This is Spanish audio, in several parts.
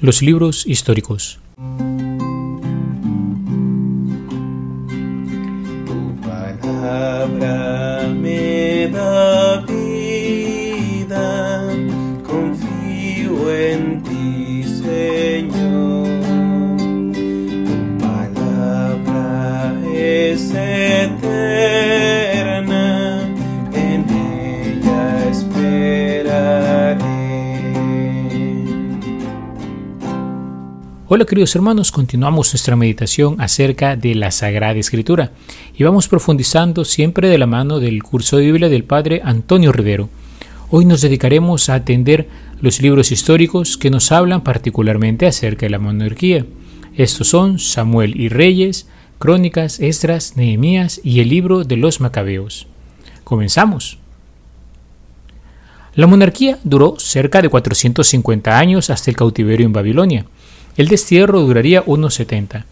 Los libros históricos. Tu palabra me da vida, confío en ti, Señor. Tu palabra es eterna, Hola queridos hermanos, continuamos nuestra meditación acerca de la Sagrada Escritura y vamos profundizando siempre de la mano del curso de Biblia del Padre Antonio Rivero. Hoy nos dedicaremos a atender los libros históricos que nos hablan particularmente acerca de la monarquía. Estos son Samuel y Reyes, Crónicas, Esdras, Nehemías y el libro de los Macabeos. Comenzamos. La monarquía duró cerca de 450 años hasta el cautiverio en Babilonia. El destierro duraría unos 70.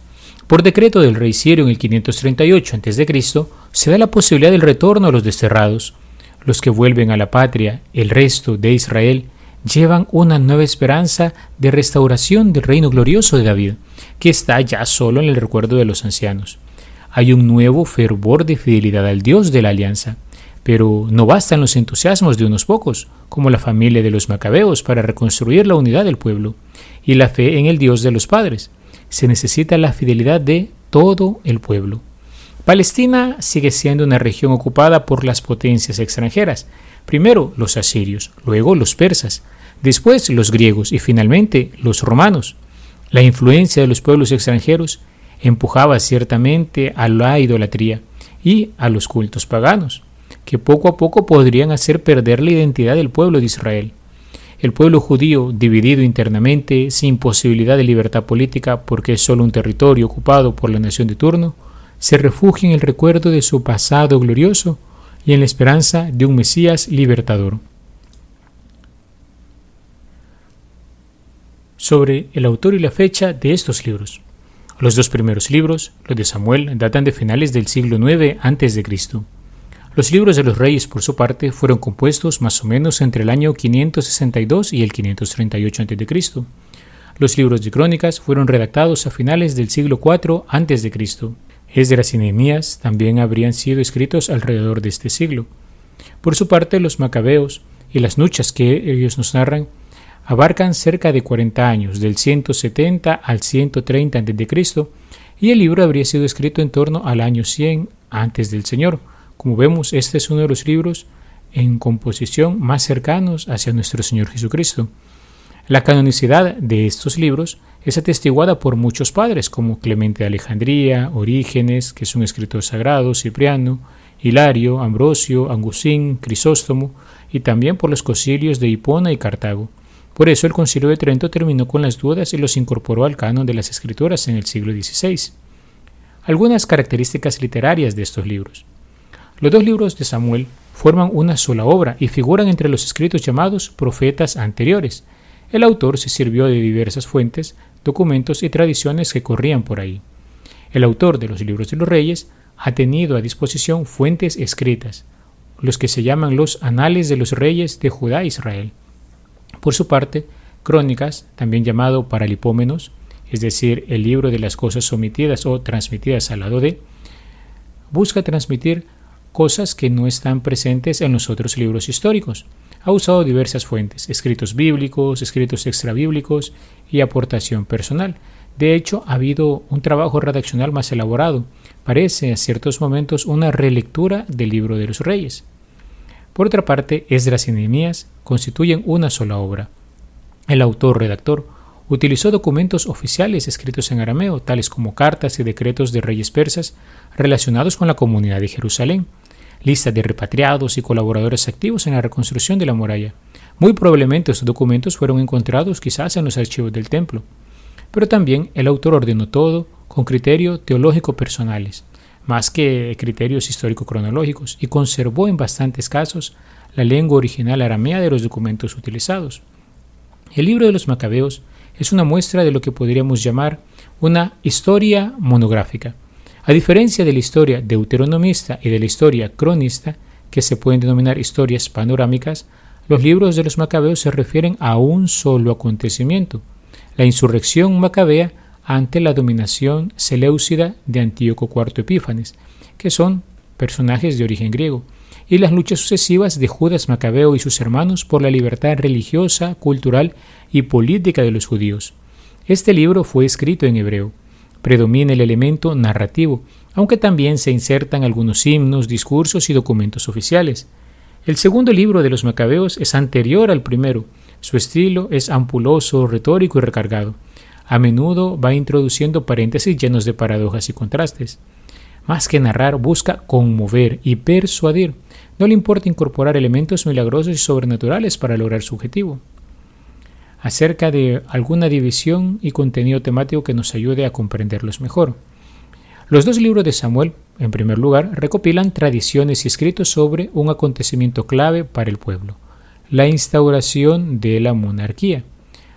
Por decreto del rey Sirio en el 538 a.C., se da la posibilidad del retorno a los desterrados. Los que vuelven a la patria, el resto de Israel, llevan una nueva esperanza de restauración del reino glorioso de David, que está ya solo en el recuerdo de los ancianos. Hay un nuevo fervor de fidelidad al Dios de la alianza, pero no bastan los entusiasmos de unos pocos, como la familia de los macabeos, para reconstruir la unidad del pueblo y la fe en el Dios de los padres. Se necesita la fidelidad de todo el pueblo. Palestina sigue siendo una región ocupada por las potencias extranjeras, primero los asirios, luego los persas, después los griegos y finalmente los romanos. La influencia de los pueblos extranjeros empujaba ciertamente a la idolatría y a los cultos paganos, que poco a poco podrían hacer perder la identidad del pueblo de Israel. El pueblo judío, dividido internamente, sin posibilidad de libertad política porque es solo un territorio ocupado por la nación de turno, se refugia en el recuerdo de su pasado glorioso y en la esperanza de un Mesías libertador. Sobre el autor y la fecha de estos libros. Los dos primeros libros, los de Samuel, datan de finales del siglo IX a.C. Los libros de los reyes, por su parte, fueron compuestos más o menos entre el año 562 y el 538 a.C. Los libros de crónicas fueron redactados a finales del siglo IV a.C. Esdras y Nehemías también habrían sido escritos alrededor de este siglo. Por su parte, los macabeos y las nuchas que ellos nos narran abarcan cerca de 40 años, del 170 al 130 a.C., y el libro habría sido escrito en torno al año 100 antes del Señor como vemos, este es uno de los libros en composición más cercanos hacia nuestro Señor Jesucristo. La canonicidad de estos libros es atestiguada por muchos padres como Clemente de Alejandría, Orígenes, que es un escritor sagrado, Cipriano, Hilario, Ambrosio, Angustín, Crisóstomo, y también por los concilios de Hipona y Cartago. Por eso el concilio de Trento terminó con las dudas y los incorporó al canon de las escrituras en el siglo XVI. Algunas características literarias de estos libros. Los dos libros de Samuel forman una sola obra y figuran entre los escritos llamados profetas anteriores. El autor se sirvió de diversas fuentes, documentos y tradiciones que corrían por ahí. El autor de los libros de los reyes ha tenido a disposición fuentes escritas, los que se llaman los Anales de los Reyes de Judá e Israel. Por su parte, Crónicas, también llamado Paralipómenos, es decir, el libro de las cosas sometidas o transmitidas al lado de, busca transmitir cosas que no están presentes en los otros libros históricos. Ha usado diversas fuentes, escritos bíblicos, escritos extrabíblicos y aportación personal. De hecho, ha habido un trabajo redaccional más elaborado. Parece a ciertos momentos una relectura del libro de los reyes. Por otra parte, Esdras y Nehemías constituyen una sola obra. El autor-redactor utilizó documentos oficiales escritos en arameo, tales como cartas y decretos de reyes persas relacionados con la comunidad de Jerusalén, lista de repatriados y colaboradores activos en la reconstrucción de la muralla. Muy probablemente estos documentos fueron encontrados quizás en los archivos del templo. Pero también el autor ordenó todo con criterio teológico personales, más que criterios histórico-cronológicos, y conservó en bastantes casos la lengua original aramea de los documentos utilizados. El libro de los Macabeos es una muestra de lo que podríamos llamar una historia monográfica, a diferencia de la historia deuteronomista y de la historia cronista, que se pueden denominar historias panorámicas, los libros de los macabeos se refieren a un solo acontecimiento. la insurrección macabea ante la dominación seleucida de Antíoco IV Epífanes, que son personajes de origen griego, y las luchas sucesivas de Judas Macabeo y sus hermanos por la libertad religiosa, cultural y política de los judíos. Este libro fue escrito en hebreo. Predomina el elemento narrativo, aunque también se insertan algunos himnos, discursos y documentos oficiales. El segundo libro de los Macabeos es anterior al primero. Su estilo es ampuloso, retórico y recargado. A menudo va introduciendo paréntesis llenos de paradojas y contrastes. Más que narrar, busca conmover y persuadir. No le importa incorporar elementos milagrosos y sobrenaturales para lograr su objetivo. Acerca de alguna división y contenido temático que nos ayude a comprenderlos mejor. Los dos libros de Samuel, en primer lugar, recopilan tradiciones y escritos sobre un acontecimiento clave para el pueblo, la instauración de la monarquía.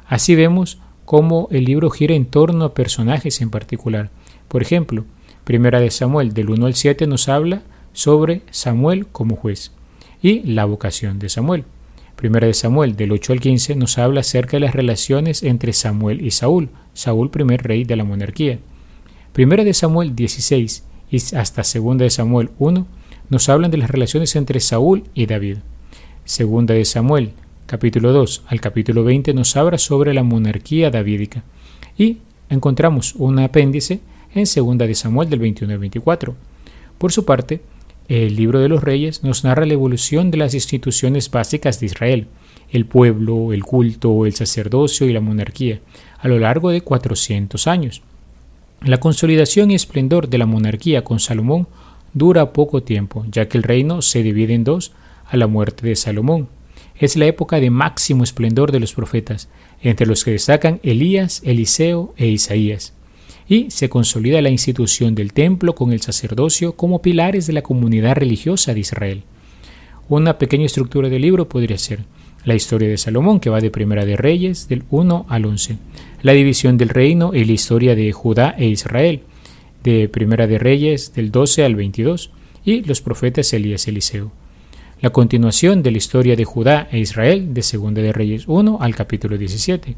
Así vemos cómo el libro gira en torno a personajes en particular. Por ejemplo, Primera de Samuel del 1 al 7 nos habla sobre Samuel como juez y la vocación de Samuel. Primera de Samuel del 8 al 15 nos habla acerca de las relaciones entre Samuel y Saúl, Saúl primer rey de la monarquía. Primera de Samuel 16 y hasta Segunda de Samuel 1 nos hablan de las relaciones entre Saúl y David. Segunda de Samuel capítulo 2 al capítulo 20 nos habla sobre la monarquía davídica y encontramos un apéndice en 2 de Samuel del 21 al 24. Por su parte, el libro de los reyes nos narra la evolución de las instituciones básicas de Israel, el pueblo, el culto, el sacerdocio y la monarquía, a lo largo de 400 años. La consolidación y esplendor de la monarquía con Salomón dura poco tiempo, ya que el reino se divide en dos a la muerte de Salomón. Es la época de máximo esplendor de los profetas, entre los que destacan Elías, Eliseo e Isaías y se consolida la institución del templo con el sacerdocio como pilares de la comunidad religiosa de Israel. Una pequeña estructura del libro podría ser la historia de Salomón, que va de Primera de Reyes del 1 al 11, la división del reino y la historia de Judá e Israel, de Primera de Reyes del 12 al 22, y los profetas Elías y Eliseo. La continuación de la historia de Judá e Israel, de Segunda de Reyes 1 al capítulo 17,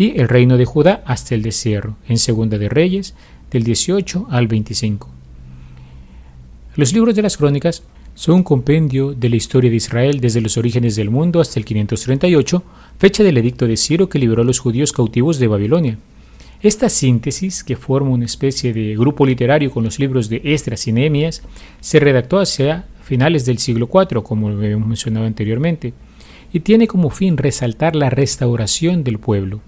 y el reino de Judá hasta el desierto, en Segunda de Reyes, del 18 al 25. Los libros de las crónicas son un compendio de la historia de Israel desde los orígenes del mundo hasta el 538, fecha del edicto de Ciro que liberó a los judíos cautivos de Babilonia. Esta síntesis, que forma una especie de grupo literario con los libros de Esdras y Nehemías, se redactó hacia finales del siglo IV, como lo hemos mencionado anteriormente, y tiene como fin resaltar la restauración del pueblo.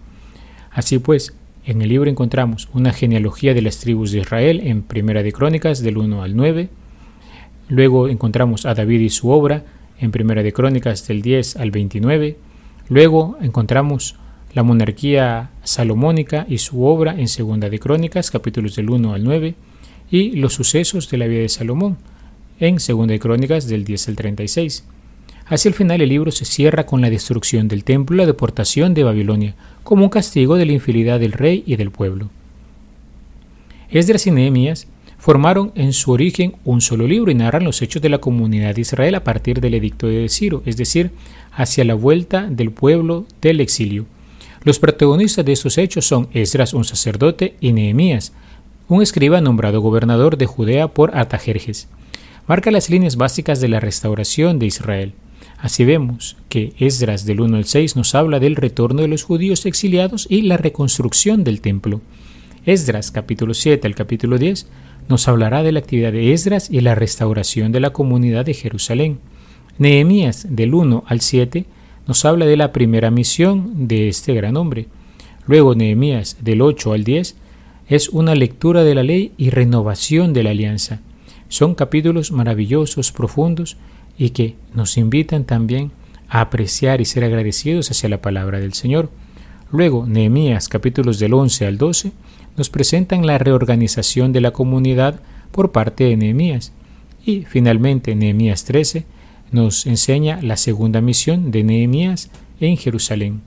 Así pues, en el libro encontramos una genealogía de las tribus de Israel en Primera de Crónicas del 1 al 9. Luego encontramos a David y su obra en Primera de Crónicas del 10 al 29. Luego encontramos la monarquía salomónica y su obra en Segunda de Crónicas, capítulos del 1 al 9, y los sucesos de la vida de Salomón en Segunda de Crónicas del 10 al 36. Hacia el final el libro se cierra con la destrucción del templo y la deportación de Babilonia, como un castigo de la infidelidad del rey y del pueblo. Esdras y Nehemías formaron en su origen un solo libro y narran los hechos de la comunidad de Israel a partir del edicto de Ciro, es decir, hacia la vuelta del pueblo del exilio. Los protagonistas de estos hechos son Esdras, un sacerdote, y Nehemías, un escriba nombrado gobernador de Judea por Artajerjes. Marca las líneas básicas de la restauración de Israel. Así vemos que Esdras del 1 al 6 nos habla del retorno de los judíos exiliados y la reconstrucción del templo. Esdras capítulo 7 al capítulo 10 nos hablará de la actividad de Esdras y la restauración de la comunidad de Jerusalén. Nehemías del 1 al 7 nos habla de la primera misión de este gran hombre. Luego Nehemías del 8 al 10 es una lectura de la ley y renovación de la alianza. Son capítulos maravillosos, profundos, y que nos invitan también a apreciar y ser agradecidos hacia la palabra del Señor. Luego, Nehemías capítulos del 11 al 12 nos presentan la reorganización de la comunidad por parte de Nehemías. Y finalmente, Nehemías 13 nos enseña la segunda misión de Nehemías en Jerusalén.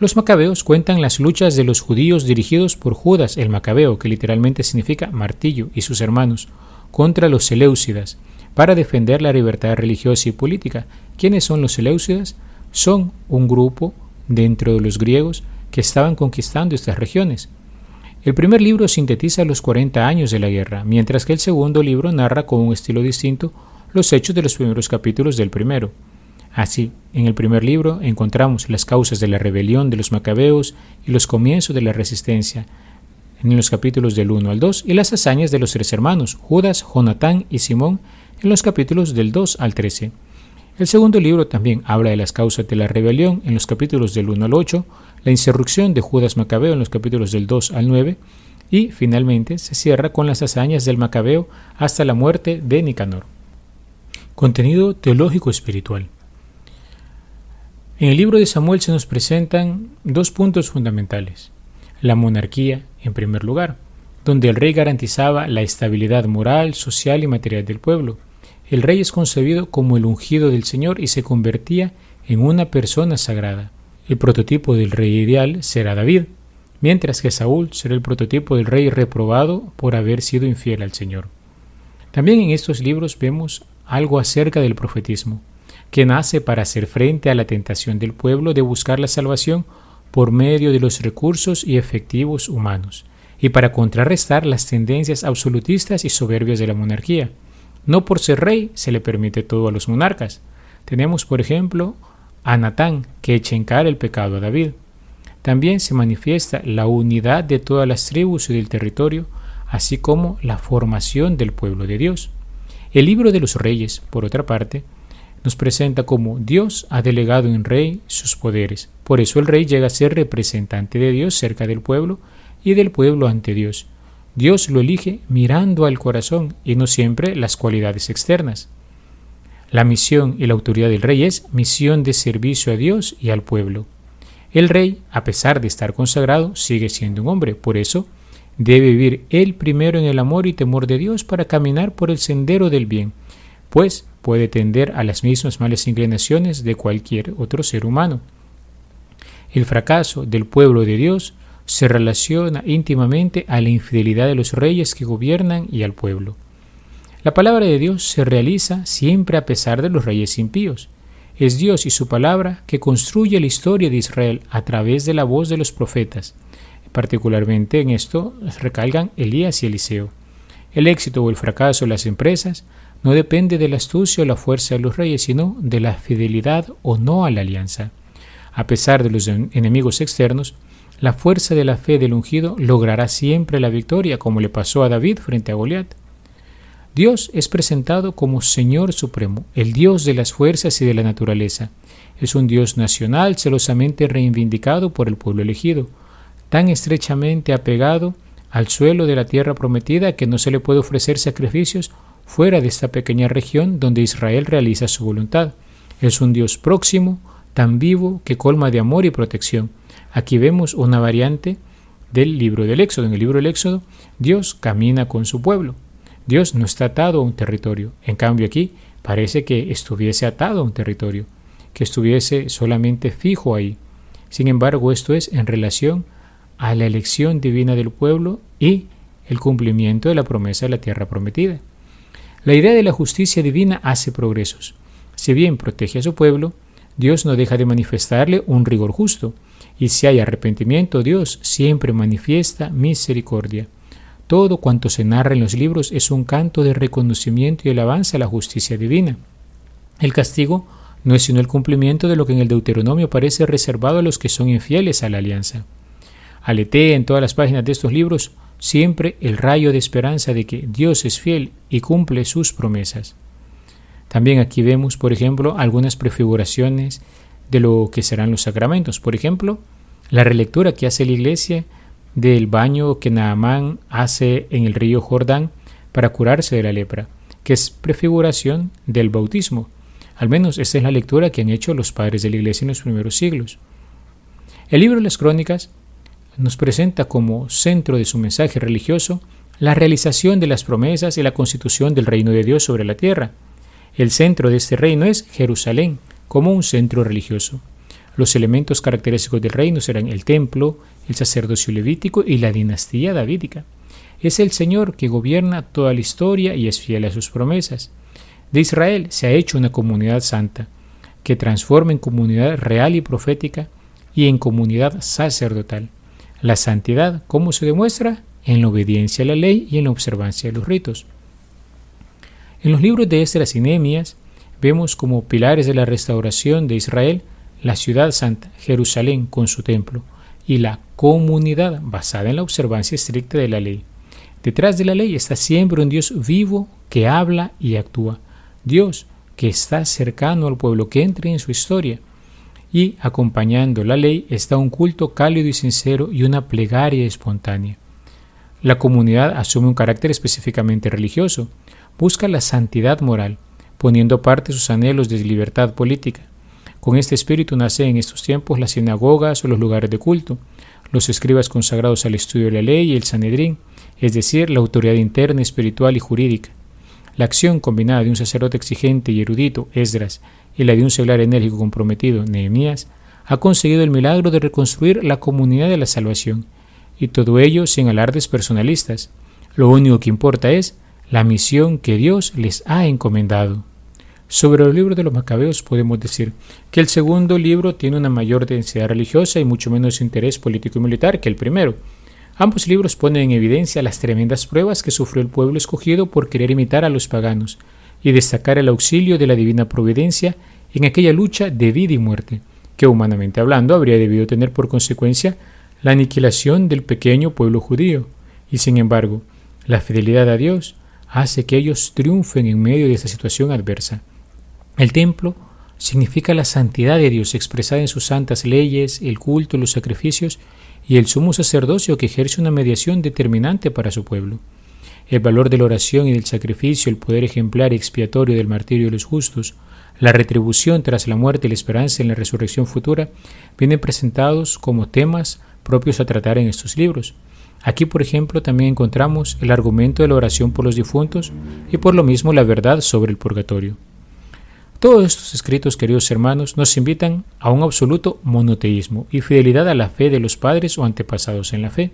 Los macabeos cuentan las luchas de los judíos dirigidos por Judas el Macabeo, que literalmente significa martillo, y sus hermanos, contra los Seleucidas, para defender la libertad religiosa y política. ¿Quiénes son los Seleucidas? Son un grupo dentro de los griegos que estaban conquistando estas regiones. El primer libro sintetiza los 40 años de la guerra, mientras que el segundo libro narra con un estilo distinto los hechos de los primeros capítulos del primero. Así, en el primer libro encontramos las causas de la rebelión de los macabeos y los comienzos de la resistencia, en los capítulos del 1 al 2, y las hazañas de los tres hermanos, Judas, Jonatán y Simón, en los capítulos del 2 al 13. El segundo libro también habla de las causas de la rebelión en los capítulos del 1 al 8, la insurrección de Judas Macabeo en los capítulos del 2 al 9, y finalmente se cierra con las hazañas del Macabeo hasta la muerte de Nicanor. Contenido teológico espiritual. En el libro de Samuel se nos presentan dos puntos fundamentales. La monarquía, en primer lugar, donde el rey garantizaba la estabilidad moral, social y material del pueblo. El rey es concebido como el ungido del Señor y se convertía en una persona sagrada. El prototipo del rey ideal será David, mientras que Saúl será el prototipo del rey reprobado por haber sido infiel al Señor. También en estos libros vemos algo acerca del profetismo que nace para hacer frente a la tentación del pueblo de buscar la salvación por medio de los recursos y efectivos humanos, y para contrarrestar las tendencias absolutistas y soberbias de la monarquía. No por ser rey se le permite todo a los monarcas. Tenemos, por ejemplo, a Natán, que echa en cara el pecado a David. También se manifiesta la unidad de todas las tribus y del territorio, así como la formación del pueblo de Dios. El libro de los reyes, por otra parte, nos presenta como Dios ha delegado en rey sus poderes. Por eso el rey llega a ser representante de Dios cerca del pueblo y del pueblo ante Dios. Dios lo elige mirando al corazón y no siempre las cualidades externas. La misión y la autoridad del rey es misión de servicio a Dios y al pueblo. El rey, a pesar de estar consagrado, sigue siendo un hombre, por eso debe vivir él primero en el amor y temor de Dios para caminar por el sendero del bien, pues puede tender a las mismas malas inclinaciones de cualquier otro ser humano. El fracaso del pueblo de Dios se relaciona íntimamente a la infidelidad de los reyes que gobiernan y al pueblo. La palabra de Dios se realiza siempre a pesar de los reyes impíos. Es Dios y su palabra que construye la historia de Israel a través de la voz de los profetas. Particularmente en esto recalgan Elías y Eliseo. El éxito o el fracaso de las empresas no depende de la astucia o la fuerza de los reyes, sino de la fidelidad o no a la alianza. A pesar de los enemigos externos, la fuerza de la fe del ungido logrará siempre la victoria, como le pasó a David frente a Goliat. Dios es presentado como Señor Supremo, el Dios de las fuerzas y de la naturaleza. Es un Dios nacional celosamente reivindicado por el pueblo elegido, tan estrechamente apegado al suelo de la tierra prometida que no se le puede ofrecer sacrificios fuera de esta pequeña región donde Israel realiza su voluntad. Es un Dios próximo, tan vivo, que colma de amor y protección. Aquí vemos una variante del libro del Éxodo. En el libro del Éxodo, Dios camina con su pueblo. Dios no está atado a un territorio. En cambio aquí parece que estuviese atado a un territorio, que estuviese solamente fijo ahí. Sin embargo, esto es en relación a la elección divina del pueblo y el cumplimiento de la promesa de la tierra prometida. La idea de la justicia divina hace progresos. Si bien protege a su pueblo, Dios no deja de manifestarle un rigor justo, y si hay arrepentimiento, Dios siempre manifiesta misericordia. Todo cuanto se narra en los libros es un canto de reconocimiento y alabanza a la justicia divina. El castigo no es sino el cumplimiento de lo que en el Deuteronomio parece reservado a los que son infieles a la alianza. Aletee en todas las páginas de estos libros siempre el rayo de esperanza de que Dios es fiel y cumple sus promesas. También aquí vemos, por ejemplo, algunas prefiguraciones de lo que serán los sacramentos. Por ejemplo, la relectura que hace la iglesia del baño que Naamán hace en el río Jordán para curarse de la lepra, que es prefiguración del bautismo. Al menos esta es la lectura que han hecho los padres de la iglesia en los primeros siglos. El libro de las crónicas nos presenta como centro de su mensaje religioso la realización de las promesas y la constitución del reino de Dios sobre la tierra. El centro de este reino es Jerusalén, como un centro religioso. Los elementos característicos del reino serán el templo, el sacerdocio levítico y la dinastía davídica. Es el Señor que gobierna toda la historia y es fiel a sus promesas. De Israel se ha hecho una comunidad santa, que transforma en comunidad real y profética y en comunidad sacerdotal. La santidad, ¿cómo se demuestra? En la obediencia a la ley y en la observancia de los ritos. En los libros de Esdras y Nehemías vemos como pilares de la restauración de Israel la ciudad santa, Jerusalén con su templo, y la comunidad basada en la observancia estricta de la ley. Detrás de la ley está siempre un Dios vivo que habla y actúa. Dios que está cercano al pueblo, que entre en su historia. Y acompañando la ley está un culto cálido y sincero y una plegaria espontánea. La comunidad asume un carácter específicamente religioso, busca la santidad moral, poniendo aparte sus anhelos de libertad política. Con este espíritu nace en estos tiempos las sinagogas o los lugares de culto, los escribas consagrados al estudio de la ley y el Sanedrín, es decir, la autoridad interna, espiritual y jurídica. La acción combinada de un sacerdote exigente y erudito, Esdras, y la de un seglar enérgico comprometido, Nehemías, ha conseguido el milagro de reconstruir la comunidad de la salvación, y todo ello sin alardes personalistas. Lo único que importa es la misión que Dios les ha encomendado. Sobre el libro de los Macabeos podemos decir que el segundo libro tiene una mayor densidad religiosa y mucho menos interés político y militar que el primero. Ambos libros ponen en evidencia las tremendas pruebas que sufrió el pueblo escogido por querer imitar a los paganos y destacar el auxilio de la divina providencia en aquella lucha de vida y muerte, que humanamente hablando habría debido tener por consecuencia la aniquilación del pequeño pueblo judío, y sin embargo, la fidelidad a Dios hace que ellos triunfen en medio de esta situación adversa. El templo significa la santidad de Dios expresada en sus santas leyes, el culto, los sacrificios y el sumo sacerdocio que ejerce una mediación determinante para su pueblo. El valor de la oración y del sacrificio, el poder ejemplar y expiatorio del martirio de los justos, la retribución tras la muerte y la esperanza en la resurrección futura, vienen presentados como temas propios a tratar en estos libros. Aquí, por ejemplo, también encontramos el argumento de la oración por los difuntos y por lo mismo la verdad sobre el purgatorio. Todos estos escritos, queridos hermanos, nos invitan a un absoluto monoteísmo y fidelidad a la fe de los padres o antepasados en la fe.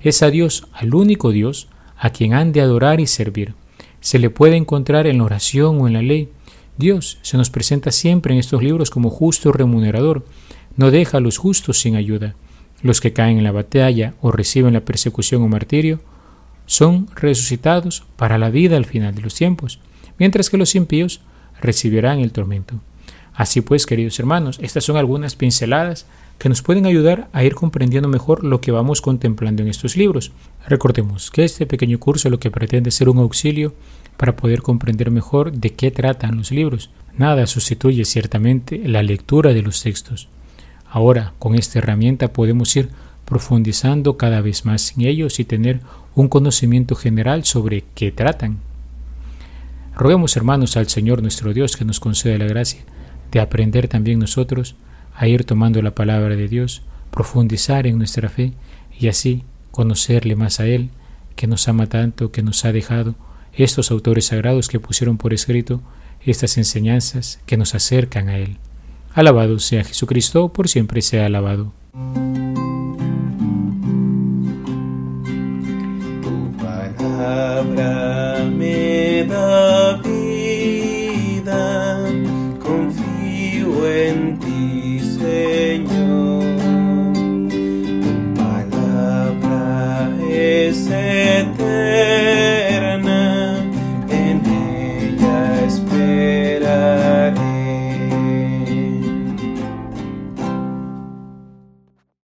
Es a Dios, al único Dios, a quien han de adorar y servir. Se le puede encontrar en la oración o en la ley. Dios se nos presenta siempre en estos libros como justo remunerador. No deja a los justos sin ayuda. Los que caen en la batalla o reciben la persecución o martirio son resucitados para la vida al final de los tiempos, mientras que los impíos recibirán el tormento. Así pues, queridos hermanos, estas son algunas pinceladas que nos pueden ayudar a ir comprendiendo mejor lo que vamos contemplando en estos libros. Recordemos que este pequeño curso lo que pretende ser un auxilio para poder comprender mejor de qué tratan los libros. Nada sustituye ciertamente la lectura de los textos. Ahora, con esta herramienta podemos ir profundizando cada vez más en ellos y tener un conocimiento general sobre qué tratan. Roguemos, hermanos, al Señor nuestro Dios que nos conceda la gracia de aprender también nosotros a ir tomando la palabra de Dios, profundizar en nuestra fe y así conocerle más a Él, que nos ama tanto, que nos ha dejado estos autores sagrados que pusieron por escrito estas enseñanzas que nos acercan a Él. Alabado sea Jesucristo, por siempre sea alabado me da vida, confío en ti, Señor. Tu palabra es eterna.